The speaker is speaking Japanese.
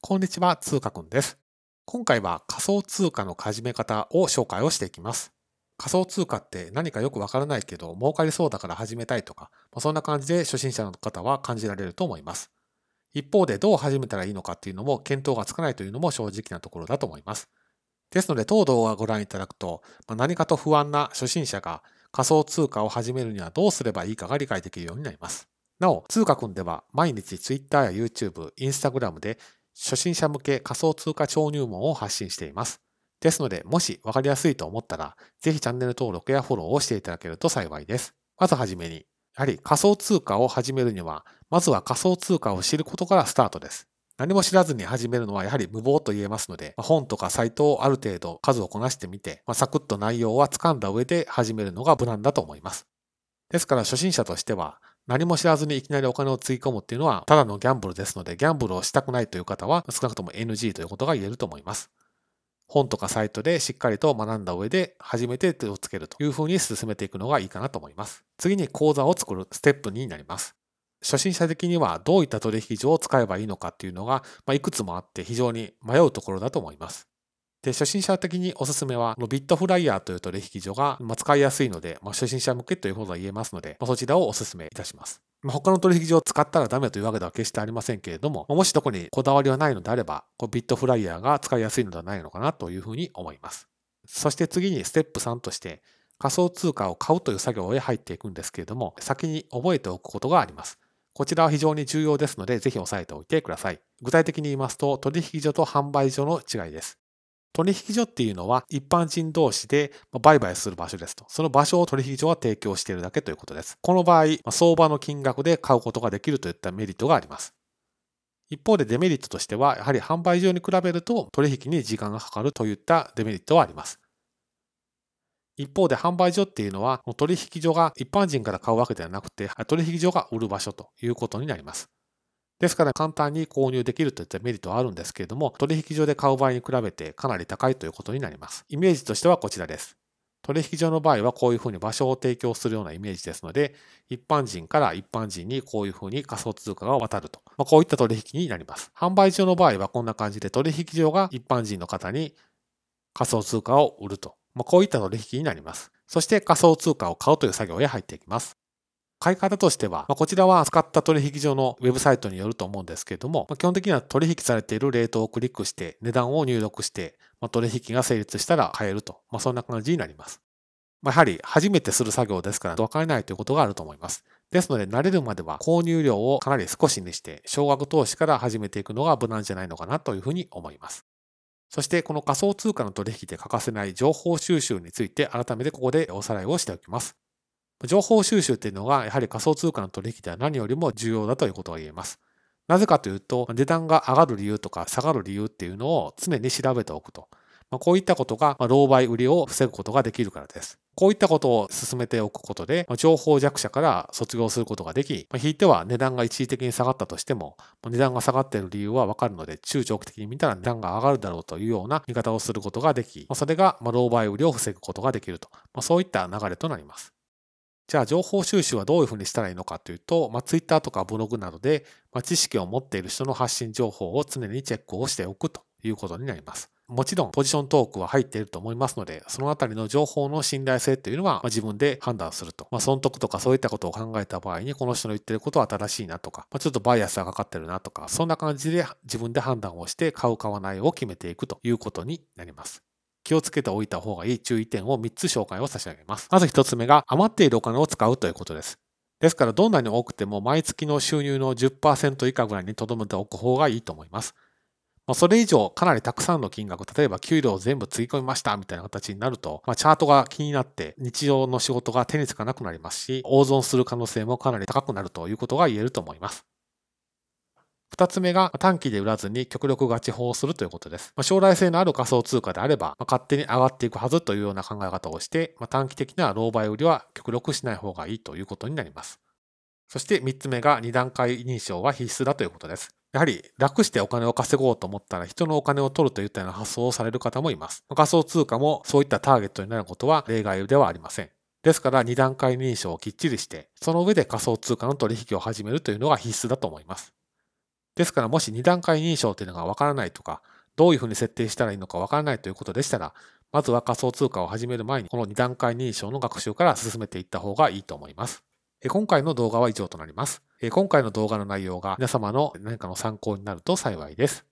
こんにちは、通貨くんです。今回は仮想通貨の始め方を紹介をしていきます。仮想通貨って何かよくわからないけど、儲かりそうだから始めたいとか、まあそんな感じで初心者の方は感じられると思います。一方でどう始めたらいいのかっていうのも見当がつかないというのも正直なところだと思います。ですので、当動画をご覧いただくと、まあ何かと不安な初心者が仮想通貨を始めるにはどうすればいいかが理解できるようになります。なお、通貨くんでは毎日 Twitter や YouTube、Instagram で初心者向け仮想通貨超入門を発信しています。ですので、もし分かりやすいと思ったら、ぜひチャンネル登録やフォローをしていただけると幸いです。まずはじめに、やはり仮想通貨を始めるには、まずは仮想通貨を知ることからスタートです。何も知らずに始めるのはやはり無謀と言えますので、本とかサイトをある程度数をこなしてみて、まあサクッと内容は掴んだ上で始めるのが無難だと思います。ですから初心者としては、何も知らずにいきなりお金をつぎ込むっていうのは、ただのギャンブルですので、ギャンブルをしたくないという方は、少なくとも NG ということが言えると思います。本とかサイトでしっかりと学んだ上で、初めて手をつけるというふうに進めていくのがいいかなと思います。次に講座を作るステップ2になります。初心者的にはどういった取引所を使えばいいのかっていうのが、まあ、いくつもあって非常に迷うところだと思います。で、初心者的におすすめは、ビットフライヤーという取引所がまあ使いやすいので、まあ、初心者向けということが言えますので、まあ、そちらをおすすめいたします。まあ、他の取引所を使ったらダメというわけでは決してありませんけれども、まあもしどこにこだわりはないのであれば、こうビットフライヤーが使いやすいのではないのかなというふうに思います。そして次にステップ3として、仮想通貨を買うという作業へ入っていくんですけれども、先に覚えておくことがあります。こちらは非常に重要ですので、ぜひ押さえておいてください。具体的に言いますと、取引所と販売所の違いです。取引所っていうのは一般人同士で売買する場所ですと。その場所を取引所は提供しているだけということです。この場合、相場の金額で買うことができるといったメリットがあります。一方でデメリットとしては、やはり販売所に比べると取引に時間がかかるといったデメリットはあります。一方で販売所っていうのは、取引所が一般人から買うわけではなくて、取引所が売る場所ということになります。ですから簡単に購入できるといったメリットはあるんですけれども、取引所で買う場合に比べてかなり高いということになります。イメージとしてはこちらです。取引所の場合はこういうふうに場所を提供するようなイメージですので、一般人から一般人にこういうふうに仮想通貨が渡ると。まあ、こういった取引になります。販売所の場合はこんな感じで取引所が一般人の方に仮想通貨を売ると。まあ、こういった取引になります。そして仮想通貨を買うという作業へ入っていきます。買い方としては、まあ、こちらは使った取引所のウェブサイトによると思うんですけれども、まあ、基本的には取引されているレートをクリックして値段を入力して、まあ、取引が成立したら買えると、まあ、そんな感じになります。まあ、やはり初めてする作業ですから分からないということがあると思います。ですので慣れるまでは購入量をかなり少しにして少額投資から始めていくのが無難じゃないのかなというふうに思います。そしてこの仮想通貨の取引で欠かせない情報収集について改めてここでおさらいをしておきます。情報収集っていうのがやはり仮想通貨の取引では何よりも重要だということが言えます。なぜかというと値段が上がる理由とか下がる理由っていうのを常に調べておくと。ま、こういったことが狼狽売りを防ぐことができるからです。こういったことを進めておくことで、ま情報弱者から卒業することができ、まあ、ひいては値段が一時的に下がったとしても、値段が下がっている理由はわかるので、中長期的に見たら値段が上がるだろうというような見方をすることができ、まあ、それが狼狽売りを防ぐことができると、まあ、そういった流れとなります。じゃあ情報収集はどういうふうにしたらいいのかというと、まあ、Twitter とかブログなどで、まあ、知識を持っている人の発信情報を常にチェックをしておくということになります。もちろんポジショントークは入っていると思いますので、そのあたりの情報の信頼性というのはまあ自分で判断すると。まあ、損得とかそういったことを考えた場合に、この人の言ってることは正しいなとか、まあ、ちょっとバイアスがかかってるなとか、そんな感じで自分で判断をして買う買わないを決めていくということになります。気をつけておいた方がいい注意点を3つ紹介を差し上げます。まず1つ目が余っているお金を使うということです。ですからどんなに多くても毎月の収入の10%以下ぐらいに留めておく方がいいと思います。ま、それ以上かなりたくさんの金額、例えば給料を全部つぎ込みましたみたいな形になると、まあ、チャートが気になって日常の仕事が手につかなくなりますし、大損する可能性もかなり高くなるということが言えると思います。二つ目が短期で売らずに極力ガチ法をするということです。まあ、将来性のある仮想通貨であれば、まあ、勝手に上がっていくはずというような考え方をして、まあ、短期的な狼狽売りは極力しない方がいいということになります。そして三つ目が二段階認証は必須だということです。やはり楽してお金を稼ごうと思ったら人のお金を取るといったような発想をされる方もいます。仮想通貨もそういったターゲットになることは例外ではありません。ですから二段階認証をきっちりして、その上で仮想通貨の取引を始めるというのが必須だと思います。ですからもし2段階認証というのがわからないとか、どういうふうに設定したらいいのかわからないということでしたら、まずは仮想通貨を始める前にこの2段階認証の学習から進めていった方がいいと思います。今回の動画は以上となります。今回の動画の内容が皆様の何かの参考になると幸いです。